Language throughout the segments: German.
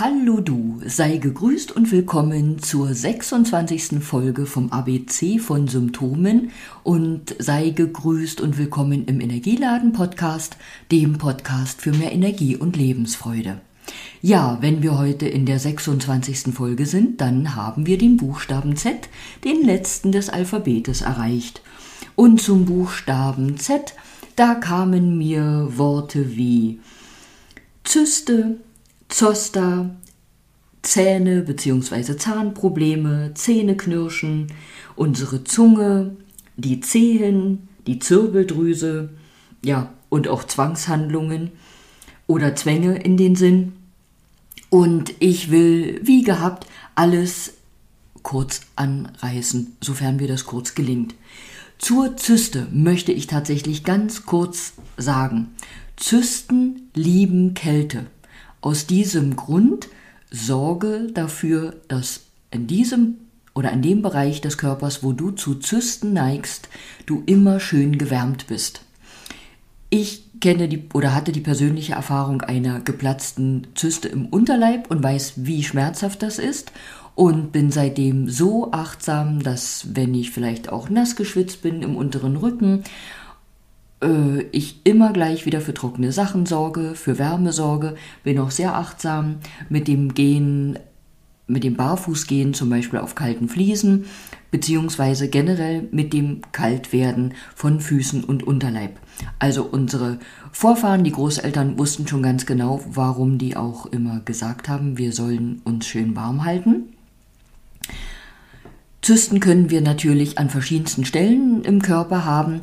Hallo du, sei gegrüßt und willkommen zur 26. Folge vom ABC von Symptomen und sei gegrüßt und willkommen im Energieladen Podcast, dem Podcast für mehr Energie und Lebensfreude. Ja, wenn wir heute in der 26. Folge sind, dann haben wir den Buchstaben Z, den letzten des Alphabetes, erreicht. Und zum Buchstaben Z, da kamen mir Worte wie Zyste, Zoster, Zähne bzw. Zahnprobleme, Zähneknirschen, unsere Zunge, die Zehen, die Zirbeldrüse, ja, und auch Zwangshandlungen oder Zwänge in den Sinn. Und ich will, wie gehabt, alles kurz anreißen, sofern mir das kurz gelingt. Zur Zyste möchte ich tatsächlich ganz kurz sagen. Zysten lieben Kälte. Aus diesem Grund sorge dafür, dass in diesem oder in dem Bereich des Körpers, wo du zu Zysten neigst, du immer schön gewärmt bist. Ich kenne die oder hatte die persönliche Erfahrung einer geplatzten Zyste im Unterleib und weiß, wie schmerzhaft das ist und bin seitdem so achtsam, dass wenn ich vielleicht auch nass geschwitzt bin im unteren Rücken äh, ich immer gleich wieder für trockene Sachen sorge, für Wärme sorge, bin auch sehr achtsam mit dem Gehen, mit dem Barfußgehen zum Beispiel auf kalten Fliesen, beziehungsweise generell mit dem Kaltwerden von Füßen und Unterleib. Also unsere Vorfahren, die Großeltern wussten schon ganz genau, warum die auch immer gesagt haben, wir sollen uns schön warm halten. Zysten können wir natürlich an verschiedensten Stellen im Körper haben.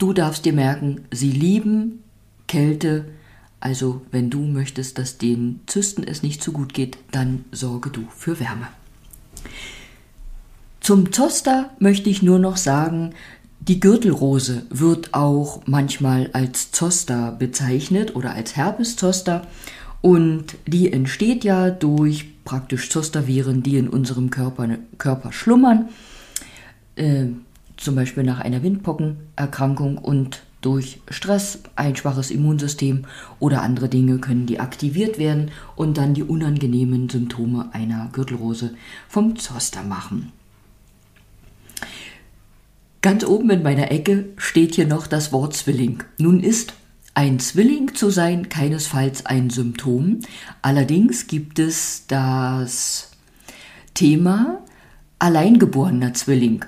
Du darfst dir merken, sie lieben Kälte. Also wenn du möchtest, dass den Zysten es nicht so gut geht, dann sorge du für Wärme. Zum Zoster möchte ich nur noch sagen, die Gürtelrose wird auch manchmal als Zoster bezeichnet oder als Herpeszoster und die entsteht ja durch praktisch Zosterviren, die in unserem Körper, Körper schlummern. Äh, zum Beispiel nach einer Windpockenerkrankung und durch Stress, ein schwaches Immunsystem oder andere Dinge können die aktiviert werden und dann die unangenehmen Symptome einer Gürtelrose vom Zoster machen. Ganz oben in meiner Ecke steht hier noch das Wort Zwilling. Nun ist ein Zwilling zu sein keinesfalls ein Symptom, allerdings gibt es das Thema alleingeborener Zwilling.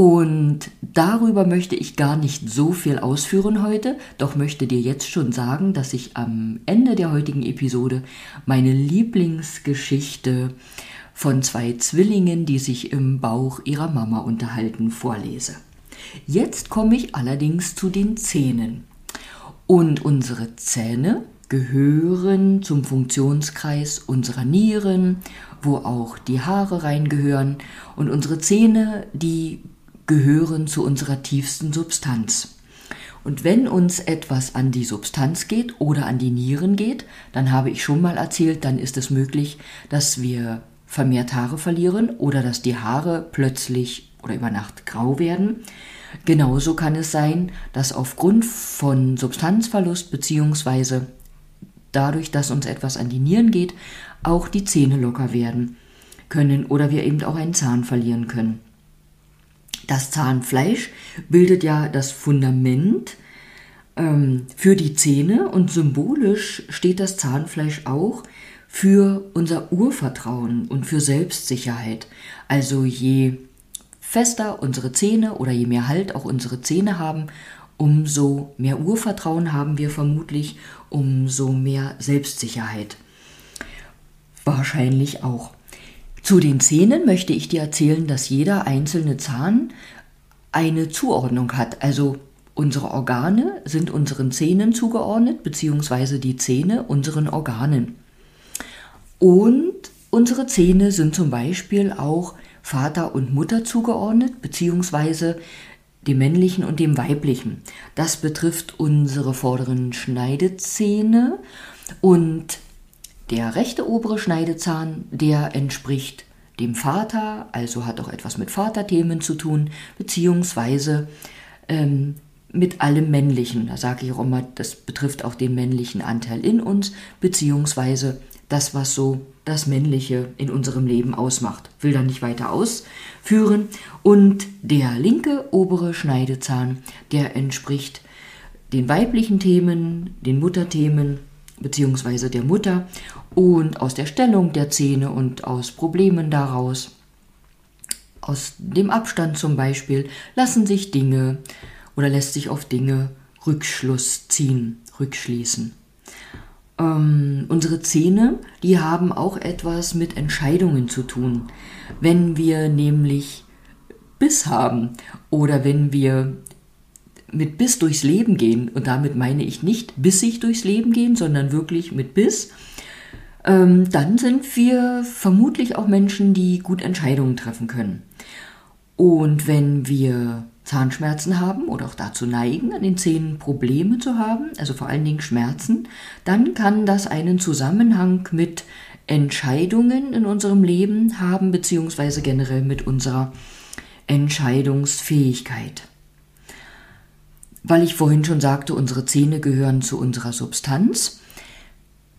Und darüber möchte ich gar nicht so viel ausführen heute, doch möchte dir jetzt schon sagen, dass ich am Ende der heutigen Episode meine Lieblingsgeschichte von zwei Zwillingen, die sich im Bauch ihrer Mama unterhalten, vorlese. Jetzt komme ich allerdings zu den Zähnen. Und unsere Zähne gehören zum Funktionskreis unserer Nieren, wo auch die Haare reingehören. Und unsere Zähne, die gehören zu unserer tiefsten Substanz. Und wenn uns etwas an die Substanz geht oder an die Nieren geht, dann habe ich schon mal erzählt, dann ist es möglich, dass wir vermehrt Haare verlieren oder dass die Haare plötzlich oder über Nacht grau werden. Genauso kann es sein, dass aufgrund von Substanzverlust beziehungsweise dadurch, dass uns etwas an die Nieren geht, auch die Zähne locker werden können oder wir eben auch einen Zahn verlieren können. Das Zahnfleisch bildet ja das Fundament ähm, für die Zähne und symbolisch steht das Zahnfleisch auch für unser Urvertrauen und für Selbstsicherheit. Also je fester unsere Zähne oder je mehr Halt auch unsere Zähne haben, umso mehr Urvertrauen haben wir vermutlich, umso mehr Selbstsicherheit. Wahrscheinlich auch. Zu den Zähnen möchte ich dir erzählen, dass jeder einzelne Zahn eine Zuordnung hat. Also unsere Organe sind unseren Zähnen zugeordnet, beziehungsweise die Zähne unseren Organen. Und unsere Zähne sind zum Beispiel auch Vater und Mutter zugeordnet, beziehungsweise dem männlichen und dem weiblichen. Das betrifft unsere vorderen Schneidezähne und der rechte obere Schneidezahn, der entspricht dem Vater, also hat auch etwas mit Vaterthemen zu tun, beziehungsweise ähm, mit allem Männlichen. Da sage ich auch immer, das betrifft auch den männlichen Anteil in uns, beziehungsweise das, was so das Männliche in unserem Leben ausmacht. Will da nicht weiter ausführen. Und der linke obere Schneidezahn, der entspricht den weiblichen Themen, den Mutterthemen beziehungsweise der Mutter und aus der Stellung der Zähne und aus Problemen daraus, aus dem Abstand zum Beispiel, lassen sich Dinge oder lässt sich auf Dinge Rückschluss ziehen, rückschließen. Ähm, unsere Zähne, die haben auch etwas mit Entscheidungen zu tun. Wenn wir nämlich Biss haben oder wenn wir mit Biss durchs Leben gehen, und damit meine ich nicht bissig durchs Leben gehen, sondern wirklich mit Biss, ähm, dann sind wir vermutlich auch Menschen, die gut Entscheidungen treffen können. Und wenn wir Zahnschmerzen haben oder auch dazu neigen, an den Zähnen Probleme zu haben, also vor allen Dingen Schmerzen, dann kann das einen Zusammenhang mit Entscheidungen in unserem Leben haben, beziehungsweise generell mit unserer Entscheidungsfähigkeit. Weil ich vorhin schon sagte, unsere Zähne gehören zu unserer Substanz.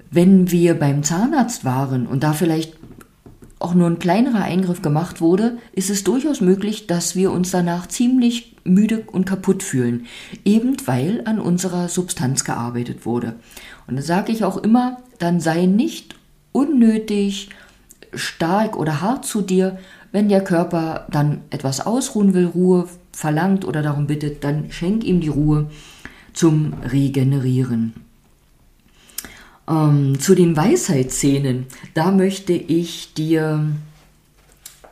Wenn wir beim Zahnarzt waren und da vielleicht auch nur ein kleinerer Eingriff gemacht wurde, ist es durchaus möglich, dass wir uns danach ziemlich müde und kaputt fühlen, eben weil an unserer Substanz gearbeitet wurde. Und da sage ich auch immer, dann sei nicht unnötig stark oder hart zu dir, wenn der Körper dann etwas ausruhen will, Ruhe verlangt oder darum bittet, dann schenk ihm die Ruhe zum Regenerieren. Ähm, zu den Weisheitsszenen, da möchte ich dir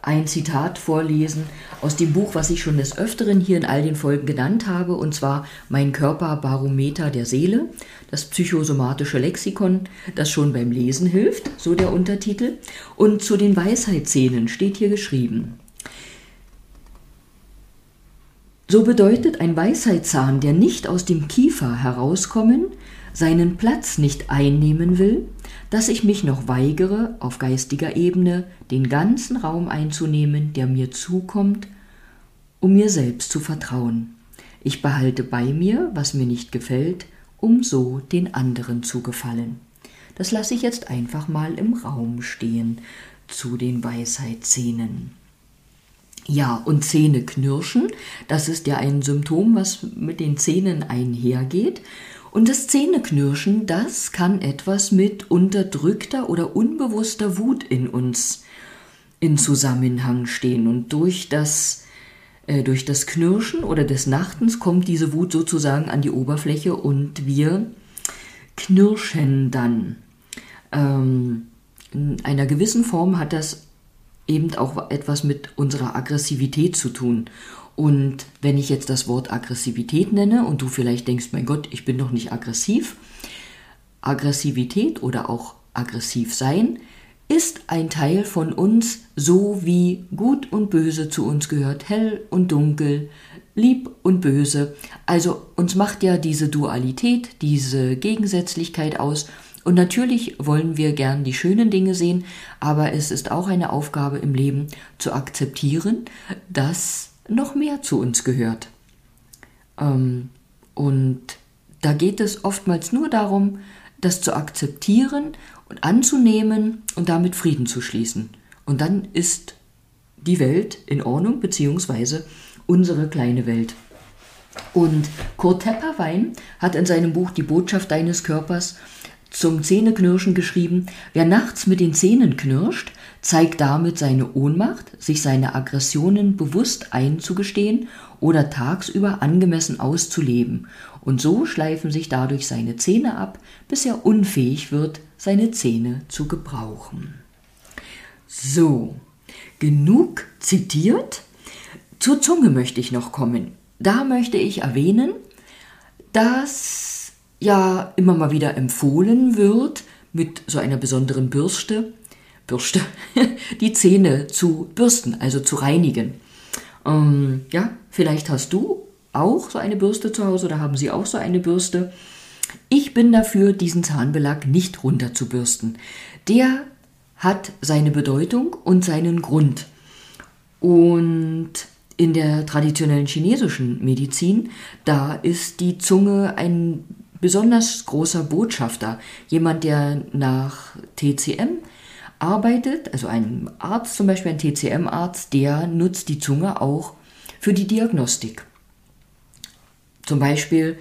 ein Zitat vorlesen aus dem Buch, was ich schon des Öfteren hier in all den Folgen genannt habe, und zwar Mein Körperbarometer der Seele, das psychosomatische Lexikon, das schon beim Lesen hilft, so der Untertitel. Und zu den Weisheitsszenen steht hier geschrieben. So bedeutet ein Weisheitszahn, der nicht aus dem Kiefer herauskommen, seinen Platz nicht einnehmen will, dass ich mich noch weigere, auf geistiger Ebene den ganzen Raum einzunehmen, der mir zukommt, um mir selbst zu vertrauen. Ich behalte bei mir, was mir nicht gefällt, um so den anderen zu gefallen. Das lasse ich jetzt einfach mal im Raum stehen zu den Weisheitsszenen. Ja, und Zähne knirschen, das ist ja ein Symptom, was mit den Zähnen einhergeht. Und das Zähneknirschen, das kann etwas mit unterdrückter oder unbewusster Wut in uns in Zusammenhang stehen. Und durch das, äh, durch das Knirschen oder des Nachtens kommt diese Wut sozusagen an die Oberfläche und wir knirschen dann. Ähm, in einer gewissen Form hat das eben auch etwas mit unserer Aggressivität zu tun. Und wenn ich jetzt das Wort Aggressivität nenne und du vielleicht denkst, mein Gott, ich bin doch nicht aggressiv, Aggressivität oder auch aggressiv sein ist ein Teil von uns, so wie gut und böse zu uns gehört, hell und dunkel, lieb und böse. Also uns macht ja diese Dualität, diese Gegensätzlichkeit aus und natürlich wollen wir gern die schönen Dinge sehen, aber es ist auch eine Aufgabe im Leben zu akzeptieren, dass noch mehr zu uns gehört. Ähm, und da geht es oftmals nur darum, das zu akzeptieren und anzunehmen und damit Frieden zu schließen. Und dann ist die Welt in Ordnung, beziehungsweise unsere kleine Welt. Und Kurt Tepperwein hat in seinem Buch Die Botschaft deines Körpers zum Zähneknirschen geschrieben, wer nachts mit den Zähnen knirscht, zeigt damit seine Ohnmacht, sich seine Aggressionen bewusst einzugestehen oder tagsüber angemessen auszuleben, und so schleifen sich dadurch seine Zähne ab, bis er unfähig wird, seine Zähne zu gebrauchen. So, genug zitiert. Zur Zunge möchte ich noch kommen. Da möchte ich erwähnen, dass ja immer mal wieder empfohlen wird, mit so einer besonderen Bürste, Bürste, die Zähne zu bürsten, also zu reinigen. Ähm, ja, vielleicht hast du auch so eine Bürste zu Hause oder haben sie auch so eine Bürste. Ich bin dafür, diesen Zahnbelag nicht runterzubürsten. Der hat seine Bedeutung und seinen Grund. Und in der traditionellen chinesischen Medizin, da ist die Zunge ein besonders großer Botschafter, jemand, der nach TCM arbeitet, also ein Arzt zum Beispiel, ein TCM-Arzt, der nutzt die Zunge auch für die Diagnostik. Zum Beispiel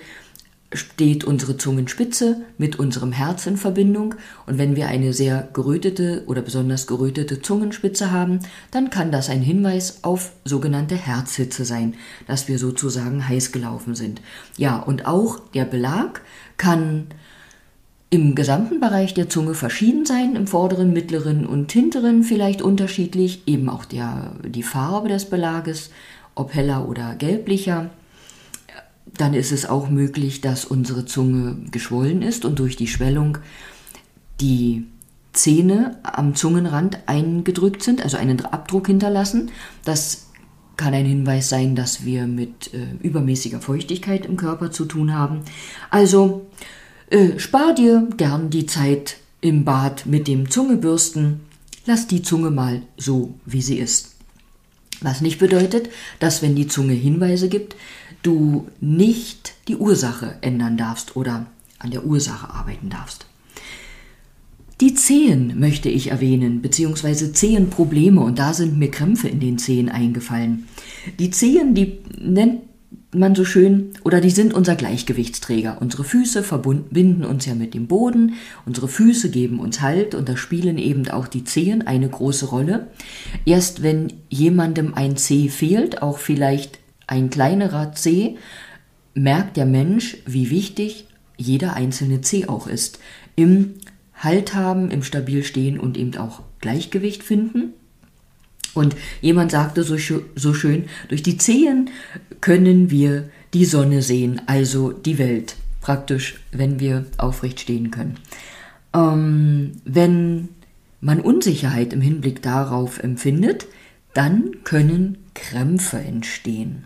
steht unsere Zungenspitze mit unserem Herz in Verbindung und wenn wir eine sehr gerötete oder besonders gerötete Zungenspitze haben, dann kann das ein Hinweis auf sogenannte Herzhitze sein, dass wir sozusagen heiß gelaufen sind. Ja, und auch der Belag kann im gesamten Bereich der Zunge verschieden sein, im vorderen, mittleren und hinteren vielleicht unterschiedlich, eben auch der, die Farbe des Belages, ob heller oder gelblicher. Dann ist es auch möglich, dass unsere Zunge geschwollen ist und durch die Schwellung die Zähne am Zungenrand eingedrückt sind, also einen Abdruck hinterlassen. Das kann ein Hinweis sein, dass wir mit äh, übermäßiger Feuchtigkeit im Körper zu tun haben. Also äh, spar dir gern die Zeit im Bad mit dem Zungebürsten. Lass die Zunge mal so, wie sie ist. Was nicht bedeutet, dass wenn die Zunge Hinweise gibt, du nicht die Ursache ändern darfst oder an der Ursache arbeiten darfst. Die Zehen möchte ich erwähnen, beziehungsweise Zehenprobleme, und da sind mir Krämpfe in den Zehen eingefallen. Die Zehen, die nennt man so schön, oder die sind unser Gleichgewichtsträger. Unsere Füße verbinden uns ja mit dem Boden, unsere Füße geben uns Halt und da spielen eben auch die Zehen eine große Rolle. Erst wenn jemandem ein Zeh fehlt, auch vielleicht ein kleinerer Zeh, merkt der Mensch, wie wichtig jeder einzelne Zeh auch ist. Im Halt haben, im Stabil stehen und eben auch Gleichgewicht finden. Und jemand sagte so, so schön, durch die Zehen können wir die Sonne sehen, also die Welt, praktisch, wenn wir aufrecht stehen können. Ähm, wenn man Unsicherheit im Hinblick darauf empfindet, dann können Krämpfe entstehen.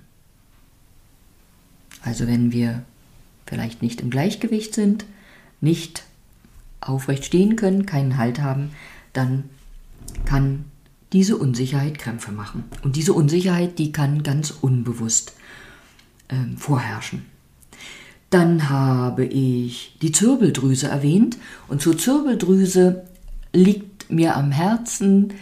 Also wenn wir vielleicht nicht im Gleichgewicht sind, nicht aufrecht stehen können, keinen Halt haben, dann kann diese Unsicherheit Krämpfe machen. Und diese Unsicherheit, die kann ganz unbewusst äh, vorherrschen. Dann habe ich die Zirbeldrüse erwähnt und zur Zirbeldrüse liegt mir am Herzen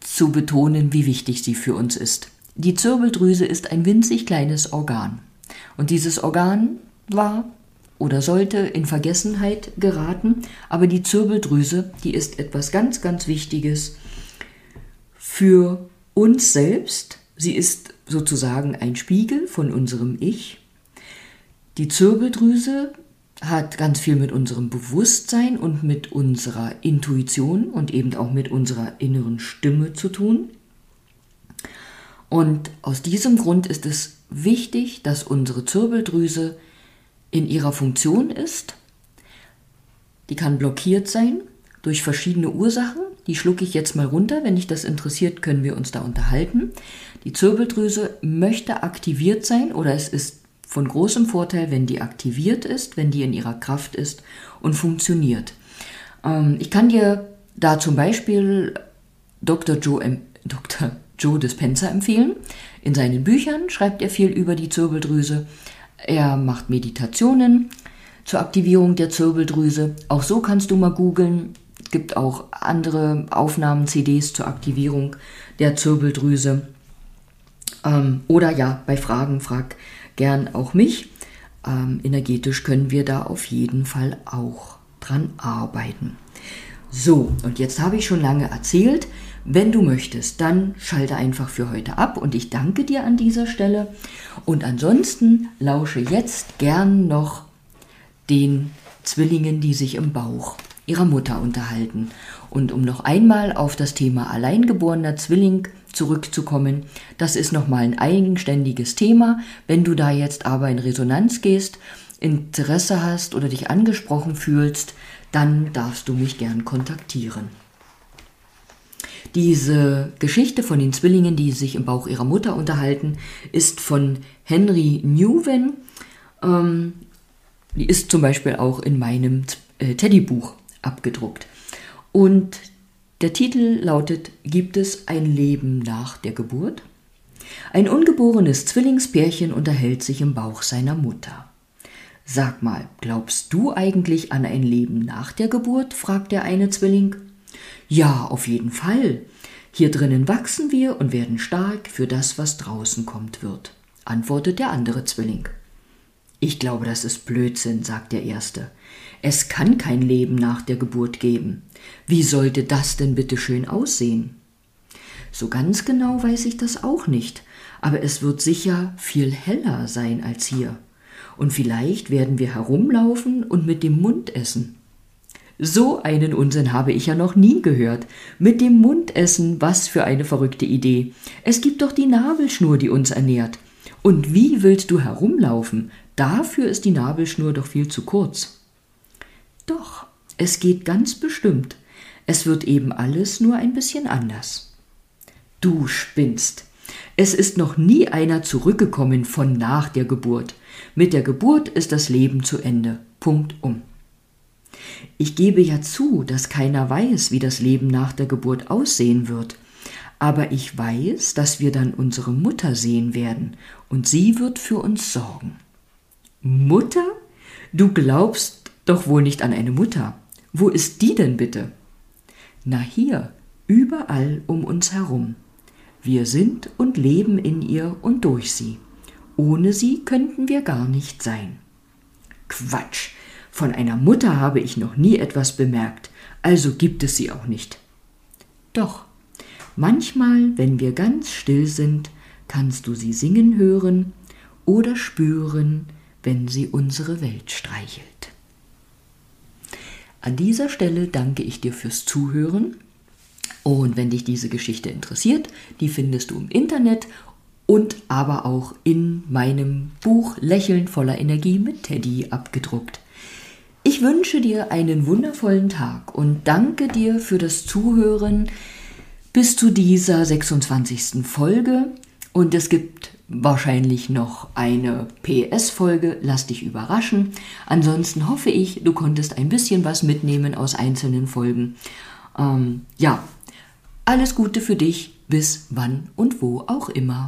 zu betonen, wie wichtig sie für uns ist. Die Zirbeldrüse ist ein winzig kleines Organ. Und dieses Organ war oder sollte in Vergessenheit geraten, aber die Zirbeldrüse, die ist etwas ganz, ganz Wichtiges für uns selbst. Sie ist sozusagen ein Spiegel von unserem Ich. Die Zirbeldrüse hat ganz viel mit unserem Bewusstsein und mit unserer Intuition und eben auch mit unserer inneren Stimme zu tun. Und aus diesem Grund ist es wichtig, dass unsere Zirbeldrüse in ihrer Funktion ist. Die kann blockiert sein durch verschiedene Ursachen. Die schlucke ich jetzt mal runter. Wenn dich das interessiert, können wir uns da unterhalten. Die Zirbeldrüse möchte aktiviert sein oder es ist von großem Vorteil, wenn die aktiviert ist, wenn die in ihrer Kraft ist und funktioniert. Ähm, ich kann dir da zum Beispiel Dr. Joe, Dr. Joe Dispenza empfehlen. In seinen Büchern schreibt er viel über die Zirbeldrüse. Er macht Meditationen zur Aktivierung der Zirbeldrüse. Auch so kannst du mal googeln. Es gibt auch andere Aufnahmen, CDs zur Aktivierung der Zirbeldrüse. Ähm, oder ja, bei Fragen frag gern auch mich. Ähm, energetisch können wir da auf jeden Fall auch dran arbeiten. So, und jetzt habe ich schon lange erzählt. Wenn du möchtest, dann schalte einfach für heute ab und ich danke dir an dieser Stelle. Und ansonsten lausche jetzt gern noch den Zwillingen, die sich im Bauch ihrer Mutter unterhalten. Und um noch einmal auf das Thema alleingeborener Zwilling zurückzukommen, das ist nochmal ein eigenständiges Thema. Wenn du da jetzt aber in Resonanz gehst, Interesse hast oder dich angesprochen fühlst, dann darfst du mich gern kontaktieren. Diese Geschichte von den Zwillingen, die sich im Bauch ihrer Mutter unterhalten, ist von Henry Newven. Ähm, die ist zum Beispiel auch in meinem äh, Teddybuch abgedruckt. Und der Titel lautet Gibt es ein Leben nach der Geburt? Ein ungeborenes Zwillingspärchen unterhält sich im Bauch seiner Mutter. Sag mal, glaubst du eigentlich an ein Leben nach der Geburt? fragt der eine Zwilling. Ja, auf jeden Fall. Hier drinnen wachsen wir und werden stark für das, was draußen kommt wird, antwortet der andere Zwilling. Ich glaube, das ist Blödsinn, sagt der erste. Es kann kein Leben nach der Geburt geben. Wie sollte das denn bitte schön aussehen? So ganz genau weiß ich das auch nicht, aber es wird sicher viel heller sein als hier und vielleicht werden wir herumlaufen und mit dem Mund essen. So einen Unsinn habe ich ja noch nie gehört. Mit dem Mund essen, was für eine verrückte Idee. Es gibt doch die Nabelschnur, die uns ernährt. Und wie willst du herumlaufen? Dafür ist die Nabelschnur doch viel zu kurz. Doch, es geht ganz bestimmt. Es wird eben alles nur ein bisschen anders. Du spinnst. Es ist noch nie einer zurückgekommen von nach der Geburt. Mit der Geburt ist das Leben zu Ende. Punkt um. Ich gebe ja zu, dass keiner weiß, wie das Leben nach der Geburt aussehen wird. Aber ich weiß, dass wir dann unsere Mutter sehen werden, und sie wird für uns sorgen. Mutter? Du glaubst doch wohl nicht an eine Mutter. Wo ist die denn bitte? Na hier, überall um uns herum. Wir sind und leben in ihr und durch sie. Ohne sie könnten wir gar nicht sein. Quatsch. Von einer Mutter habe ich noch nie etwas bemerkt, also gibt es sie auch nicht. Doch, manchmal, wenn wir ganz still sind, kannst du sie singen hören oder spüren, wenn sie unsere Welt streichelt. An dieser Stelle danke ich dir fürs Zuhören. Und wenn dich diese Geschichte interessiert, die findest du im Internet und aber auch in meinem Buch Lächeln voller Energie mit Teddy abgedruckt. Ich wünsche dir einen wundervollen Tag und danke dir für das Zuhören bis zu dieser 26. Folge. Und es gibt wahrscheinlich noch eine PS-Folge. Lass dich überraschen. Ansonsten hoffe ich, du konntest ein bisschen was mitnehmen aus einzelnen Folgen. Ähm, ja, alles Gute für dich, bis wann und wo auch immer.